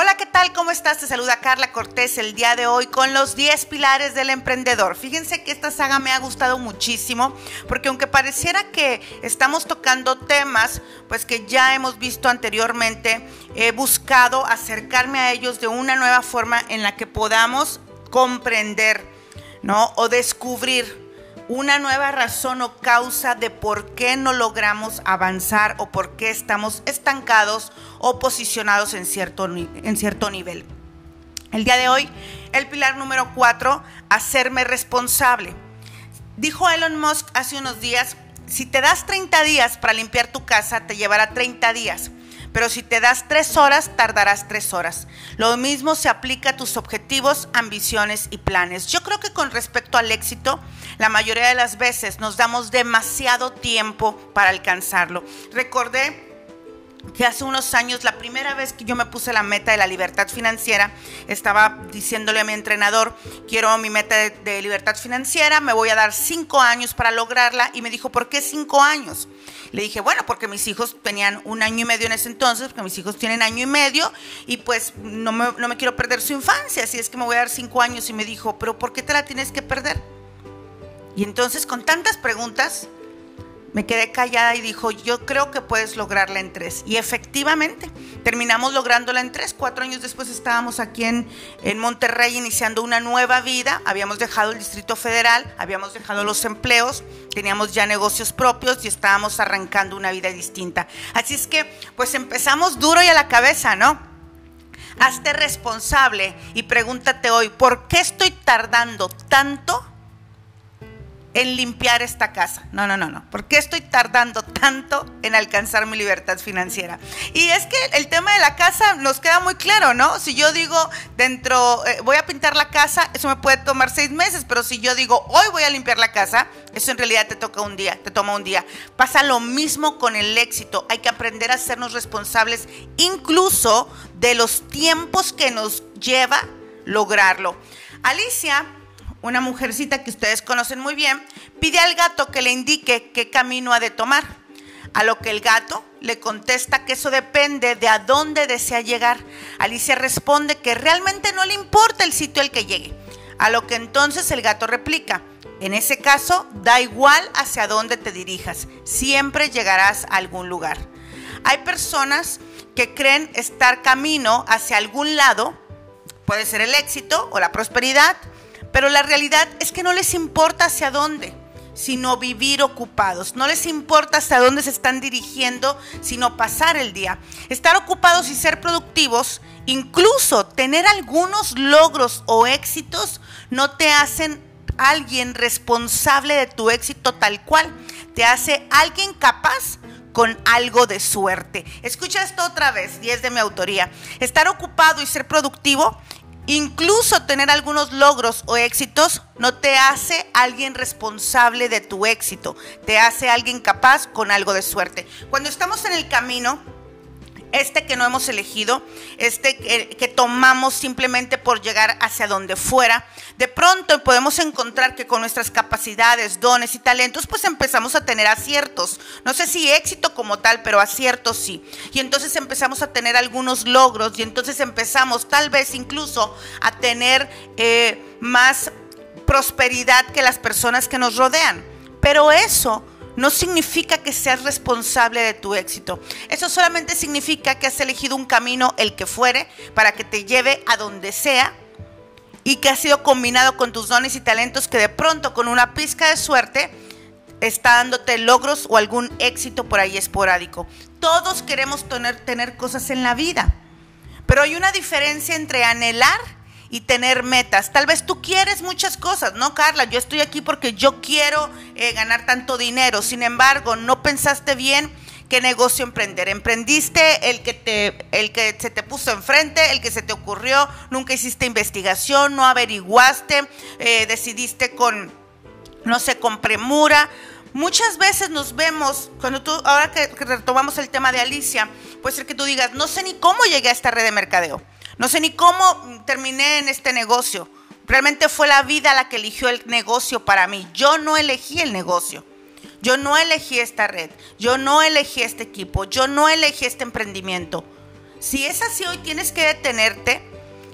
Hola, ¿qué tal? ¿Cómo estás? Te saluda Carla Cortés el día de hoy con los 10 pilares del emprendedor. Fíjense que esta saga me ha gustado muchísimo porque aunque pareciera que estamos tocando temas pues que ya hemos visto anteriormente, he buscado acercarme a ellos de una nueva forma en la que podamos comprender, ¿no? O descubrir una nueva razón o causa de por qué no logramos avanzar o por qué estamos estancados o posicionados en cierto, en cierto nivel. El día de hoy, el pilar número cuatro, hacerme responsable. Dijo Elon Musk hace unos días, si te das 30 días para limpiar tu casa, te llevará 30 días pero si te das tres horas, tardarás tres horas. Lo mismo se aplica a tus objetivos, ambiciones y planes. Yo creo que con respecto al éxito, la mayoría de las veces nos damos demasiado tiempo para alcanzarlo. Recordé que hace unos años, la primera vez que yo me puse la meta de la libertad financiera, estaba diciéndole a mi entrenador, quiero mi meta de, libertad financiera, me voy a dar cinco años para lograrla, y me dijo, ¿por qué cinco años? Le dije, bueno, porque mis hijos tenían un año y medio en ese entonces, porque mis hijos tienen año y medio, y pues no me, no me quiero perder su infancia, así es que me voy a dar cinco años, y me dijo, pero ¿por qué te la tienes que perder? Y entonces con tantas preguntas, me quedé callada y dijo, yo creo que puedes lograrla en tres. Y efectivamente, terminamos lográndola en tres. Cuatro años después estábamos aquí en, en Monterrey iniciando una nueva vida. Habíamos dejado el Distrito Federal, habíamos dejado los empleos, teníamos ya negocios propios y estábamos arrancando una vida distinta. Así es que, pues empezamos duro y a la cabeza, ¿no? Hazte responsable y pregúntate hoy, ¿por qué estoy tardando tanto? En limpiar esta casa. No, no, no, no. ¿Por qué estoy tardando tanto en alcanzar mi libertad financiera? Y es que el tema de la casa nos queda muy claro, ¿no? Si yo digo dentro, eh, voy a pintar la casa, eso me puede tomar seis meses, pero si yo digo, hoy voy a limpiar la casa, eso en realidad te toca un día, te toma un día. Pasa lo mismo con el éxito. Hay que aprender a hacernos responsables incluso de los tiempos que nos lleva lograrlo. Alicia una mujercita que ustedes conocen muy bien, pide al gato que le indique qué camino ha de tomar. A lo que el gato le contesta que eso depende de a dónde desea llegar. Alicia responde que realmente no le importa el sitio al que llegue. A lo que entonces el gato replica, en ese caso, da igual hacia dónde te dirijas, siempre llegarás a algún lugar. Hay personas que creen estar camino hacia algún lado, puede ser el éxito o la prosperidad, pero la realidad es que no les importa hacia dónde, sino vivir ocupados. No les importa hacia dónde se están dirigiendo, sino pasar el día. Estar ocupados y ser productivos, incluso tener algunos logros o éxitos, no te hacen alguien responsable de tu éxito tal cual. Te hace alguien capaz con algo de suerte. Escucha esto otra vez, y es de mi autoría. Estar ocupado y ser productivo Incluso tener algunos logros o éxitos no te hace alguien responsable de tu éxito, te hace alguien capaz con algo de suerte. Cuando estamos en el camino, este que no hemos elegido, este que, tomamos simplemente por llegar hacia donde fuera, de pronto podemos encontrar que con nuestras capacidades, dones y talentos, pues empezamos a tener aciertos. No sé si éxito como tal, pero aciertos sí. Y entonces empezamos a tener algunos logros y entonces empezamos tal vez incluso a tener eh, más prosperidad que las personas que nos rodean. Pero eso no significa que seas responsable de tu éxito. Eso solamente significa que has elegido un camino, el que fuere, para que te lleve a donde sea y que ha sido combinado con tus dones y talentos que de pronto con una pizca de suerte está dándote logros o algún éxito por ahí esporádico. Todos queremos tener, tener cosas en la vida, pero hay una diferencia entre anhelar y tener metas. Tal vez tú quieres muchas cosas, ¿no, Carla? Yo estoy aquí porque yo quiero eh, ganar tanto dinero. Sin embargo, no pensaste bien qué negocio emprender. Emprendiste el que, te, el que se te puso enfrente, el que se te ocurrió, nunca hiciste investigación, no averiguaste, eh, decidiste con, no sé, con premura. Muchas veces nos vemos, cuando tú, ahora que retomamos el tema de Alicia, puede ser que tú digas, no sé ni cómo llegué a esta red de mercadeo. No sé ni cómo terminé en este negocio. Realmente fue la vida la que eligió el negocio para mí. Yo no elegí el negocio. Yo no elegí esta red. Yo no elegí este equipo. Yo no elegí este emprendimiento. Si es así, hoy tienes que detenerte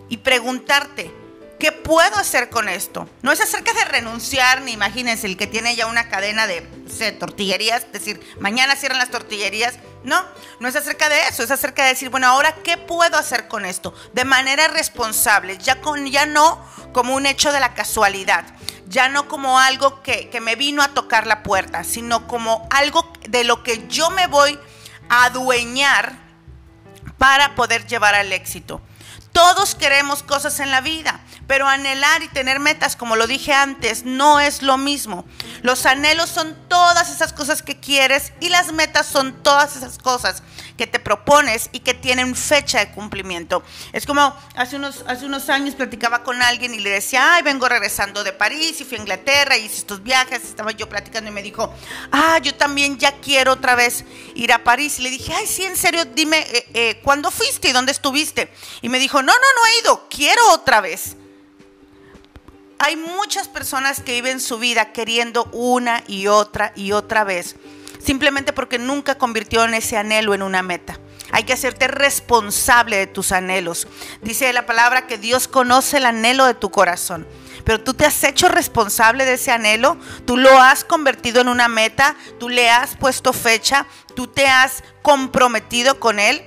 y preguntarte, ¿qué puedo hacer con esto? No es acerca de renunciar, ni imagínense el que tiene ya una cadena de tortillerías, decir, mañana cierran las tortillerías. No, no es acerca de eso, es acerca de decir, bueno, ahora, ¿qué puedo hacer con esto? De manera responsable, ya, con, ya no como un hecho de la casualidad, ya no como algo que, que me vino a tocar la puerta, sino como algo de lo que yo me voy a adueñar para poder llevar al éxito. Todos queremos cosas en la vida, pero anhelar y tener metas, como lo dije antes, no es lo mismo. Los anhelos son todas esas cosas que quieres y las metas son todas esas cosas que te propones y que tienen fecha de cumplimiento. Es como hace unos, hace unos años platicaba con alguien y le decía, ay, vengo regresando de París y fui a Inglaterra y hice estos viajes, estaba yo platicando y me dijo, ah, yo también ya quiero otra vez ir a París. Y le dije, ay, sí, en serio, dime, eh, eh, ¿cuándo fuiste y dónde estuviste? Y me dijo, no, no, no he ido, quiero otra vez. Hay muchas personas que viven su vida queriendo una y otra y otra vez simplemente porque nunca convirtió en ese anhelo en una meta. Hay que hacerte responsable de tus anhelos. Dice la palabra que Dios conoce el anhelo de tu corazón. Pero tú te has hecho responsable de ese anhelo, tú lo has convertido en una meta, tú le has puesto fecha, tú te has comprometido con él.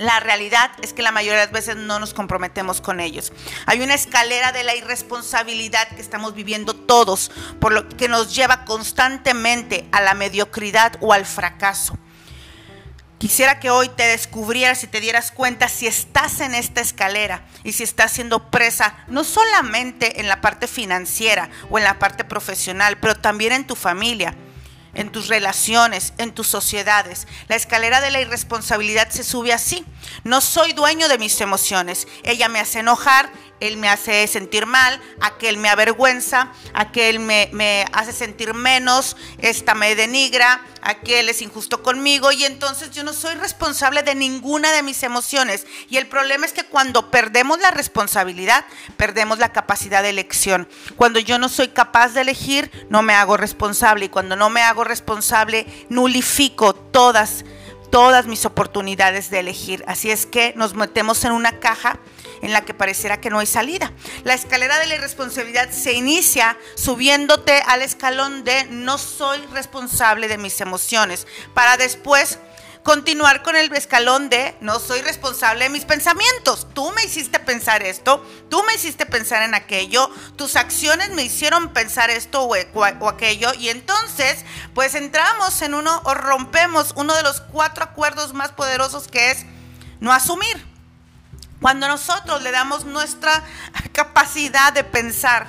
La realidad es que la mayoría de las veces no nos comprometemos con ellos. Hay una escalera de la irresponsabilidad que estamos viviendo todos, por lo que nos lleva constantemente a la mediocridad o al fracaso. Quisiera que hoy te descubrieras y te dieras cuenta si estás en esta escalera y si estás siendo presa, no solamente en la parte financiera o en la parte profesional, pero también en tu familia en tus relaciones, en tus sociedades. La escalera de la irresponsabilidad se sube así. No soy dueño de mis emociones. Ella me hace enojar, él me hace sentir mal, aquel me avergüenza, aquel me, me, hace sentir menos, esta me denigra, aquel es injusto conmigo y entonces yo no soy responsable de ninguna de mis emociones. Y el problema es que cuando perdemos la responsabilidad, perdemos la capacidad de elección. Cuando yo no soy capaz de elegir, no me hago responsable y cuando no me hago responsable, nulifico todas todas mis oportunidades de elegir. Así es que nos metemos en una caja en la que pareciera que no hay salida. La escalera de la irresponsabilidad se inicia subiéndote al escalón de no soy responsable de mis emociones, para después continuar con el escalón de no soy responsable de mis pensamientos. Tú me hiciste pensar esto, tú me hiciste pensar en aquello, tus acciones me hicieron pensar esto o, o, aquello y entonces pues entramos en uno o rompemos uno de los cuatro acuerdos más poderosos que es no asumir. Cuando nosotros le damos nuestra capacidad de pensar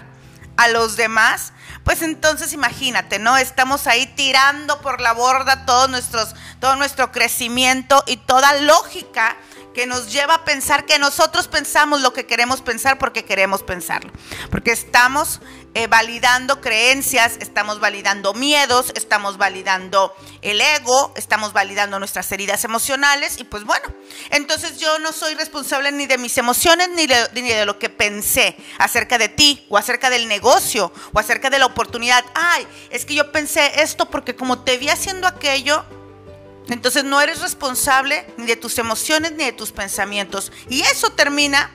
a los demás, pues entonces imagínate, ¿no? Estamos ahí tirando por la borda todo, nuestros, todo nuestro crecimiento y toda lógica que nos lleva a pensar que nosotros pensamos lo que queremos pensar porque queremos pensarlo. Porque estamos eh, validando creencias, estamos validando miedos, estamos validando el ego, estamos validando nuestras heridas emocionales y pues bueno, entonces yo no soy responsable ni de mis emociones ni de, ni de lo que pensé acerca de ti o acerca del negocio o acerca de la oportunidad. Ay, es que yo pensé esto porque como te vi haciendo aquello, entonces no eres responsable ni de tus emociones ni de tus pensamientos. Y eso termina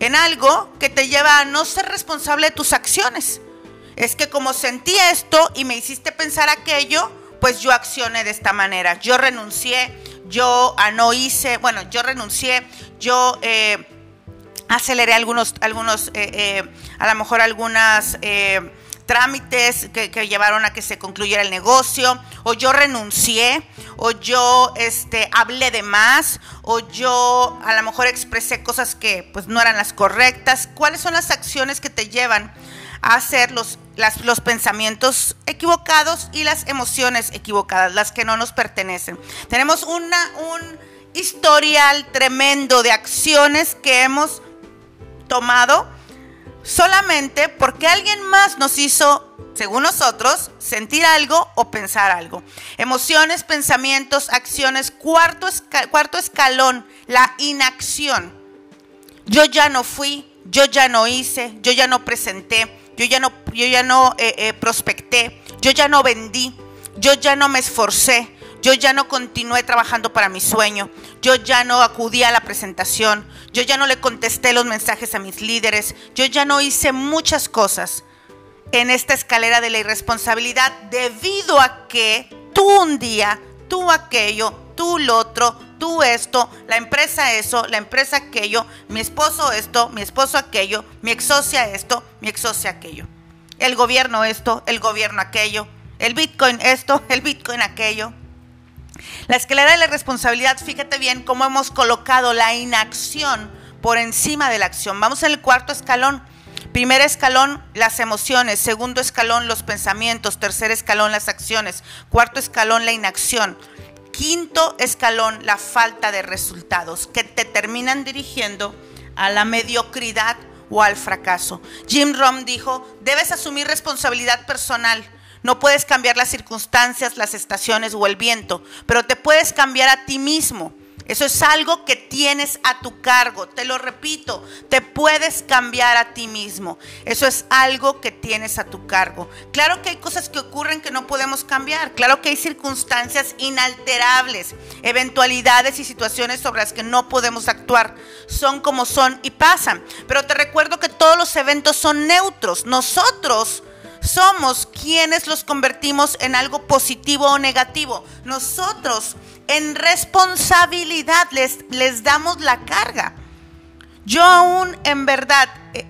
en algo que te lleva a no ser responsable de tus acciones. Es que como sentí esto y me hiciste pensar aquello, pues yo accioné de esta manera. Yo renuncié, yo ah, no hice, bueno, yo renuncié, yo eh, aceleré algunos, algunos eh, eh, a lo mejor algunas trámites que, llevaron a que se concluyera el negocio, o yo renuncié, o yo este, hablé de más, o yo a lo mejor expresé cosas que pues no eran las correctas. ¿Cuáles son las acciones que te llevan a hacer los, los pensamientos equivocados y las emociones equivocadas, las que no nos pertenecen? Tenemos una, un historial tremendo de acciones que hemos tomado solamente porque alguien más nos hizo, según nosotros, sentir algo o pensar algo. Emociones, pensamientos, acciones. Cuarto, cuarto escalón, la inacción. Yo ya no fui, yo ya no hice, yo ya no presenté, yo ya no, yo ya no eh, eh, prospecté, yo ya no vendí, yo ya no me esforcé, Yo ya no continué trabajando para mi sueño. Yo ya no acudí a la presentación. Yo ya no le contesté los mensajes a mis líderes. Yo ya no hice muchas cosas en esta escalera de la irresponsabilidad debido a que tú un día, tú aquello, tú lo otro, tú esto, la empresa eso, la empresa aquello, mi esposo esto, mi esposo aquello, mi ex socia esto, mi ex socia aquello. El gobierno esto, el gobierno aquello, el Bitcoin esto, el Bitcoin aquello. La escalera de la responsabilidad, fíjate bien cómo hemos colocado la inacción por encima de la acción. Vamos en el cuarto escalón. Primer escalón, las emociones. Segundo escalón, los pensamientos. Tercer escalón, las acciones. Cuarto escalón, la inacción. Quinto escalón, la falta de resultados que te terminan dirigiendo a la mediocridad o al fracaso. Jim Rom dijo, debes asumir responsabilidad personal no puedes cambiar las circunstancias, las estaciones o el viento, pero te puedes cambiar a ti mismo. Eso es algo que tienes a tu cargo. Te lo repito, te puedes cambiar a ti mismo. Eso es algo que tienes a tu cargo. Claro que hay cosas que ocurren que no podemos cambiar. Claro que hay circunstancias inalterables, eventualidades y situaciones sobre las que no podemos actuar. Son como son y pasan. Pero te recuerdo que todos los eventos son neutros. Nosotros somos quienes los convertimos en algo positivo o negativo. Nosotros en responsabilidad les, les damos la carga. Yo aún en verdad eh,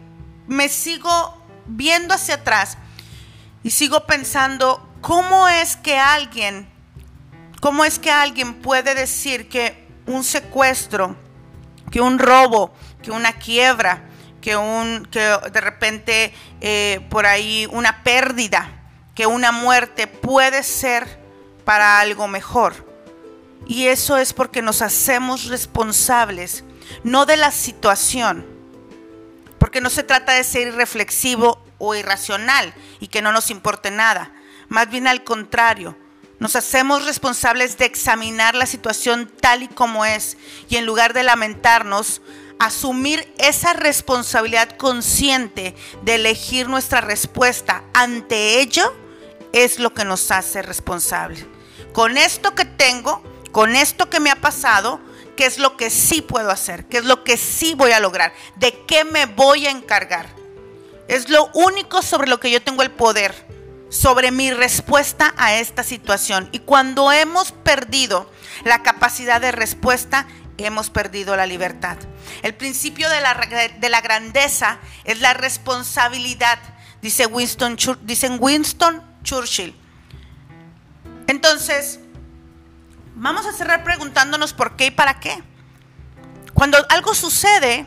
me sigo viendo hacia atrás y sigo pensando cómo es que alguien, cómo es que alguien puede decir que un secuestro, que un robo, que una quiebra, que, un, que de repente eh, por ahí una pérdida, que una muerte puede ser para algo mejor. Y eso es porque nos hacemos responsables, no de la situación, porque no se trata de ser irreflexivo o irracional y que no nos importe nada, más bien al contrario. Nos hacemos responsables de examinar la situación tal y como es y en lugar de lamentarnos, asumir esa responsabilidad consciente de elegir nuestra respuesta ante ello es lo que nos hace responsable. Con esto que tengo, con esto que me ha pasado, ¿qué es lo que sí puedo hacer? ¿Qué es lo que sí voy a lograr? ¿De qué me voy a encargar? Es lo único sobre lo que yo tengo el poder, sobre mi respuesta a esta situación. Y cuando hemos perdido la capacidad de respuesta, hemos perdido la libertad. El principio de la, de la grandeza es la responsabilidad, dice Winston, dicen Winston Churchill. Entonces, vamos a cerrar preguntándonos por qué y para qué. Cuando algo sucede,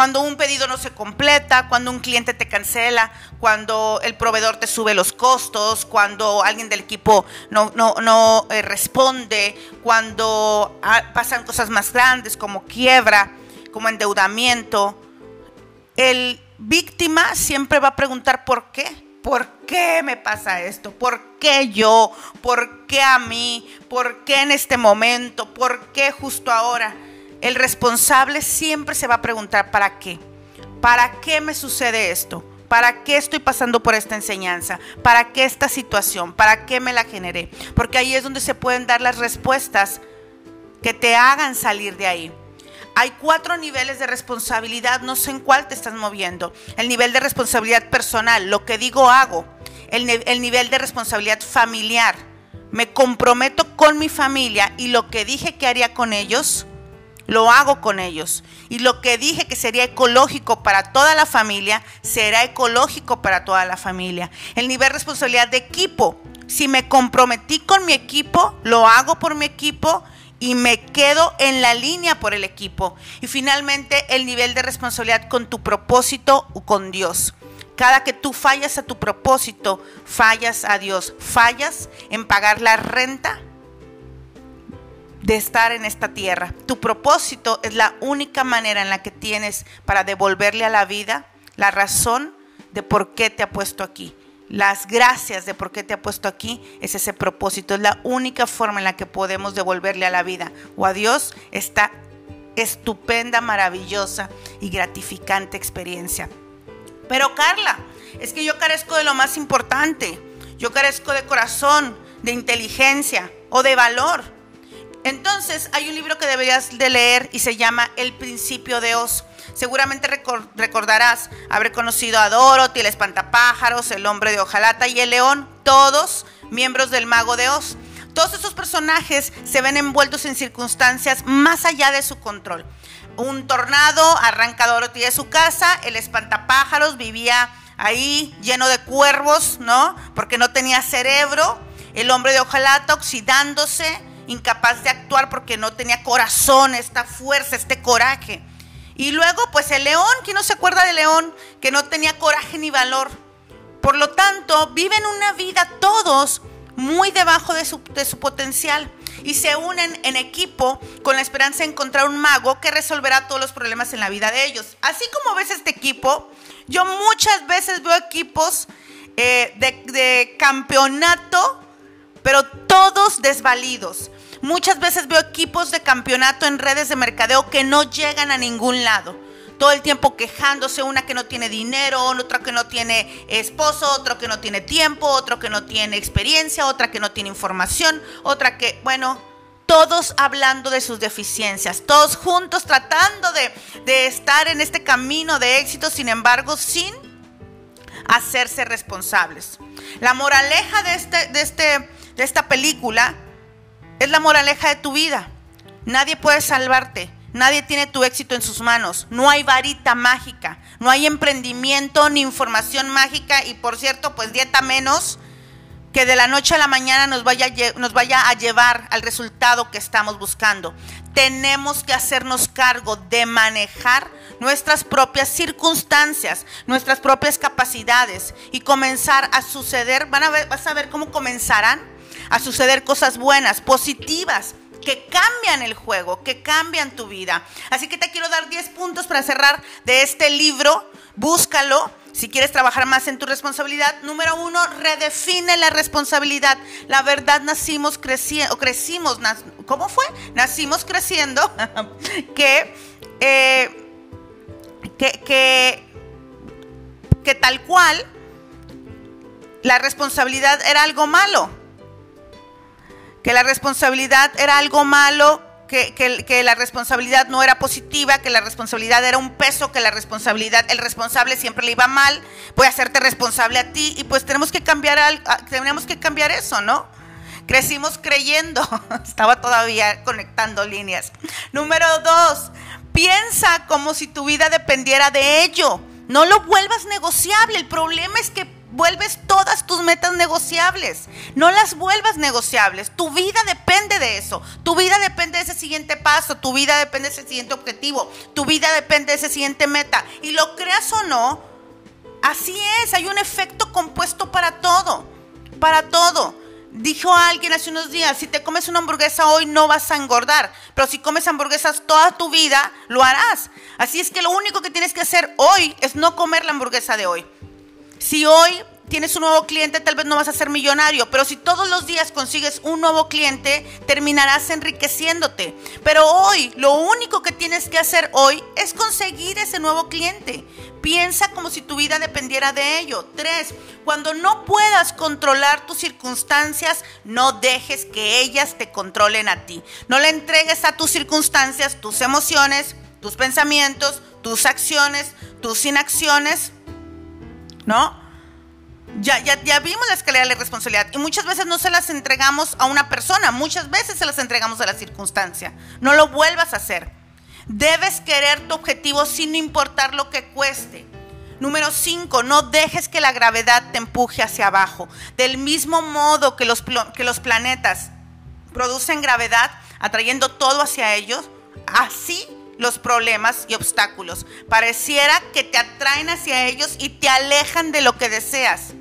cuando un pedido no se completa, cuando un cliente te cancela, cuando el proveedor te sube los costos, cuando alguien del equipo no, no, eh, responde, cuando ah, pasan cosas más grandes como quiebra, como endeudamiento, el víctima siempre va a preguntar por qué. ¿Por qué me pasa esto? ¿Por qué yo? ¿Por qué a mí? ¿Por qué en este momento? ¿Por qué justo ahora? El responsable siempre se va a preguntar, ¿para qué? ¿Para qué me sucede esto? ¿Para qué estoy pasando por esta enseñanza? ¿Para qué esta situación? ¿Para qué me la generé? Porque ahí es donde se pueden dar las respuestas que te hagan salir de ahí. Hay cuatro niveles de responsabilidad, no sé en cuál te estás moviendo. El nivel de responsabilidad personal, lo que digo hago. El, el nivel de responsabilidad familiar, me comprometo con mi familia y lo que dije que haría con ellos, lo hago con ellos. Y lo que dije que sería ecológico para toda la familia, será ecológico para toda la familia. El nivel de responsabilidad de equipo. Si me comprometí con mi equipo, lo hago por mi equipo y me quedo en la línea por el equipo. Y finalmente el nivel de responsabilidad con tu propósito o con Dios. Cada que tú fallas a tu propósito, fallas a Dios. Fallas en pagar la renta de estar en esta tierra. Tu propósito es la única manera en la que tienes para devolverle a la vida la razón de por qué te ha puesto aquí. Las gracias de por qué te ha puesto aquí es ese propósito. Es la única forma en la que podemos devolverle a la vida o a Dios esta estupenda, maravillosa y gratificante experiencia. Pero Carla, es que yo carezco de lo más importante. Yo carezco de corazón, de inteligencia, o de valor. Entonces, hay un libro que deberías de leer y se llama El principio de Oz. Seguramente recordarás haber conocido a Dorothy, el espantapájaros, el hombre de hojalata y el león, todos miembros del mago de Oz. Todos esos personajes se ven envueltos en circunstancias más allá de su control. Un tornado arranca a Dorothy de su casa, el espantapájaros vivía ahí lleno de cuervos, ¿no? Porque no tenía cerebro. El hombre de hojalata oxidándose, incapaz de actuar porque no tenía corazón, esta fuerza, este coraje. Y luego, pues el león, ¿quién no se acuerda del león? Que no tenía coraje ni valor. Por lo tanto, viven una vida todos muy debajo de su, de su potencial y se unen en equipo con la esperanza de encontrar un mago que resolverá todos los problemas en la vida de ellos. Así como ves este equipo, yo muchas veces veo equipos eh, de, campeonato, pero todos desvalidos. Muchas veces veo equipos de campeonato en redes de mercadeo que no llegan a ningún lado. Todo el tiempo quejándose, una que no tiene dinero, otra que no tiene esposo, otro que no tiene tiempo, otro que no tiene experiencia, otra que no tiene información, otra que, bueno, todos hablando de sus deficiencias, todos juntos tratando de, estar en este camino de éxito, sin embargo, sin hacerse responsables. La moraleja de, este, de, este, de esta película es la moraleja de tu vida. Nadie puede salvarte, nadie tiene tu éxito en sus manos, no hay varita mágica, no hay emprendimiento ni información mágica. Y por cierto, pues dieta menos que de la noche a la mañana nos vaya, nos vaya a llevar al resultado que estamos buscando. Tenemos que hacernos cargo de manejar nuestras propias circunstancias, nuestras propias capacidades y comenzar a suceder, van a ver, vas a ver cómo comenzarán a suceder cosas buenas, positivas, que cambian el juego, que cambian tu vida. Así que te quiero dar 10 puntos para cerrar de este libro. Búscalo si quieres trabajar más en tu responsabilidad, número uno, redefine la responsabilidad. La verdad, nacimos creciendo, o crecimos, ¿cómo fue? Nacimos creciendo que, eh, que, que, que tal cual la responsabilidad era algo malo. Que la responsabilidad era algo malo que, la responsabilidad no era positiva, que la responsabilidad era un peso, que la responsabilidad, el responsable siempre le iba mal, voy a hacerte responsable a ti y pues tenemos que cambiar, tenemos que cambiar eso, ¿no? Crecimos creyendo, estaba todavía conectando líneas. Número dos, piensa como si tu vida dependiera de ello. No lo vuelvas negociable. El problema es que vuelves todas tus metas negociables. No las vuelvas negociables. Tu vida depende de eso. Tu vida depende de ese siguiente paso. Tu vida depende de ese siguiente objetivo. Tu vida depende de ese siguiente meta. Y lo creas o no, así es. Hay un efecto compuesto para todo. Para todo. Dijo alguien hace unos días, si te comes una hamburguesa hoy no vas a engordar, pero si comes hamburguesas toda tu vida, lo harás. Así es que lo único que tienes que hacer hoy es no comer la hamburguesa de hoy. Si hoy tienes un nuevo cliente, tal vez no vas a ser millonario, pero si todos los días consigues un nuevo cliente, terminarás enriqueciéndote. Pero hoy, lo único que tienes que hacer hoy es conseguir ese nuevo cliente. Piensa como si tu vida dependiera de ello. Tres, cuando no puedas controlar tus circunstancias, no dejes que ellas te controlen a ti. No le entregues a tus circunstancias tus emociones, tus pensamientos, tus acciones, tus inacciones ¿no? Ya, vimos la escalera de responsabilidad y muchas veces no se las entregamos a una persona, muchas veces se las entregamos a la circunstancia. No lo vuelvas a hacer. Debes querer tu objetivo sin importar lo que cueste. Número 5, no dejes que la gravedad te empuje hacia abajo. Del mismo modo que los, que los planetas producen gravedad, atrayendo todo hacia ellos, así los problemas y obstáculos. Pareciera que te atraen hacia ellos y te alejan de lo que deseas.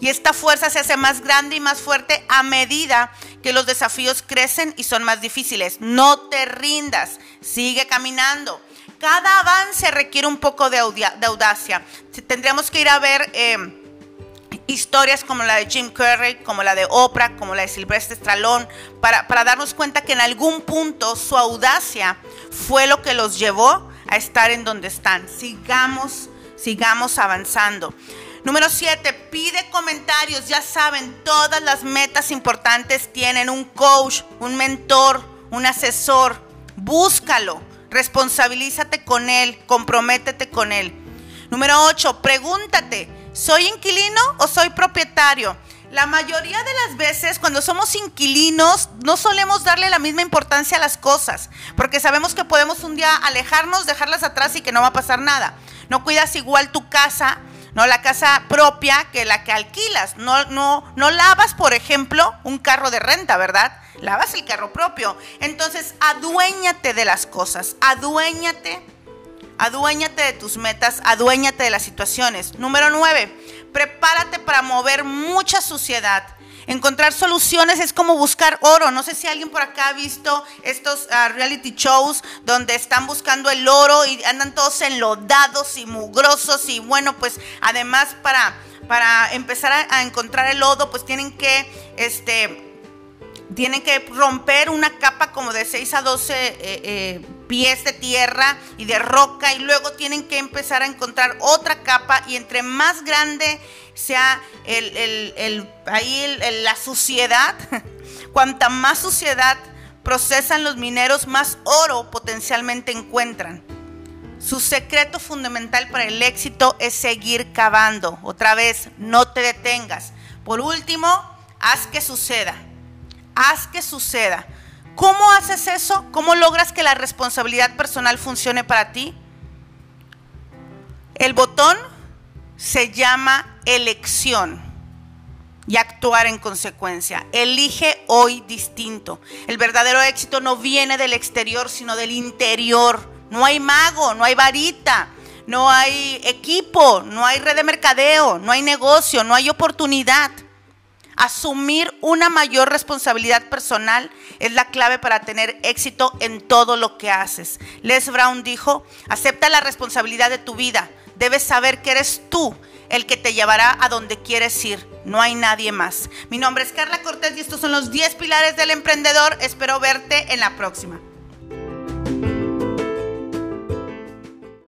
Y esta fuerza se hace más grande y más fuerte a medida que los desafíos crecen y son más difíciles. No te rindas, sigue caminando. Cada avance requiere un poco de, audacia. Tendríamos que ir a ver... Eh, historias como la de Jim Carrey, como la de Oprah, como la de Sylvester Stallone, para, para darnos cuenta que en algún punto su audacia fue lo que los llevó a estar en donde están. Sigamos, sigamos avanzando. Número 7, pide comentarios. Ya saben, todas las metas importantes tienen un coach, un mentor, un asesor. Búscalo, responsabilízate con él, comprométete con él. Número 8, pregúntate, ¿soy inquilino o soy propietario? La mayoría de las veces cuando somos inquilinos no solemos darle la misma importancia a las cosas, porque sabemos que podemos un día alejarnos, dejarlas atrás y que no va a pasar nada. No cuidas igual tu casa, no la casa propia que la que alquilas. No, no, no lavas, por ejemplo, un carro de renta, ¿verdad? Lavas el carro propio. Entonces, aduéñate de las cosas, aduéñate, aduéñate de tus metas, aduéñate de las situaciones. Número nueve, prepárate para mover mucha suciedad. Encontrar soluciones es como buscar oro. No sé si alguien por acá ha visto estos ah, reality shows donde están buscando el oro y andan todos enlodados y mugrosos y bueno, pues además para, para empezar a, encontrar el lodo, pues tienen que, este, tienen que romper una capa como de 6 a 12 eh, eh, pies de tierra y de roca y luego tienen que empezar a encontrar otra capa y entre más grande sea el, ahí la suciedad, cuanta más suciedad procesan los mineros, más oro potencialmente encuentran. Su secreto fundamental para el éxito es seguir cavando. Otra vez, no te detengas. Por último, haz que suceda. Haz que suceda. ¿Cómo haces eso? ¿Cómo logras que la responsabilidad personal funcione para ti? El botón se llama elección y actuar en consecuencia. Elige hoy distinto. El verdadero éxito no viene del exterior, sino del interior. No hay mago, no hay varita, no hay equipo, no hay red de mercadeo, no hay negocio, no hay oportunidad. Asumir una mayor responsabilidad personal es la clave para tener éxito en todo lo que haces. Les Brown dijo, acepta la responsabilidad de tu vida, debes saber que eres tú el que te llevará a donde quieres ir. No hay nadie más. Mi nombre es Carla Cortés y estos son los 10 pilares del emprendedor. Espero verte en la próxima.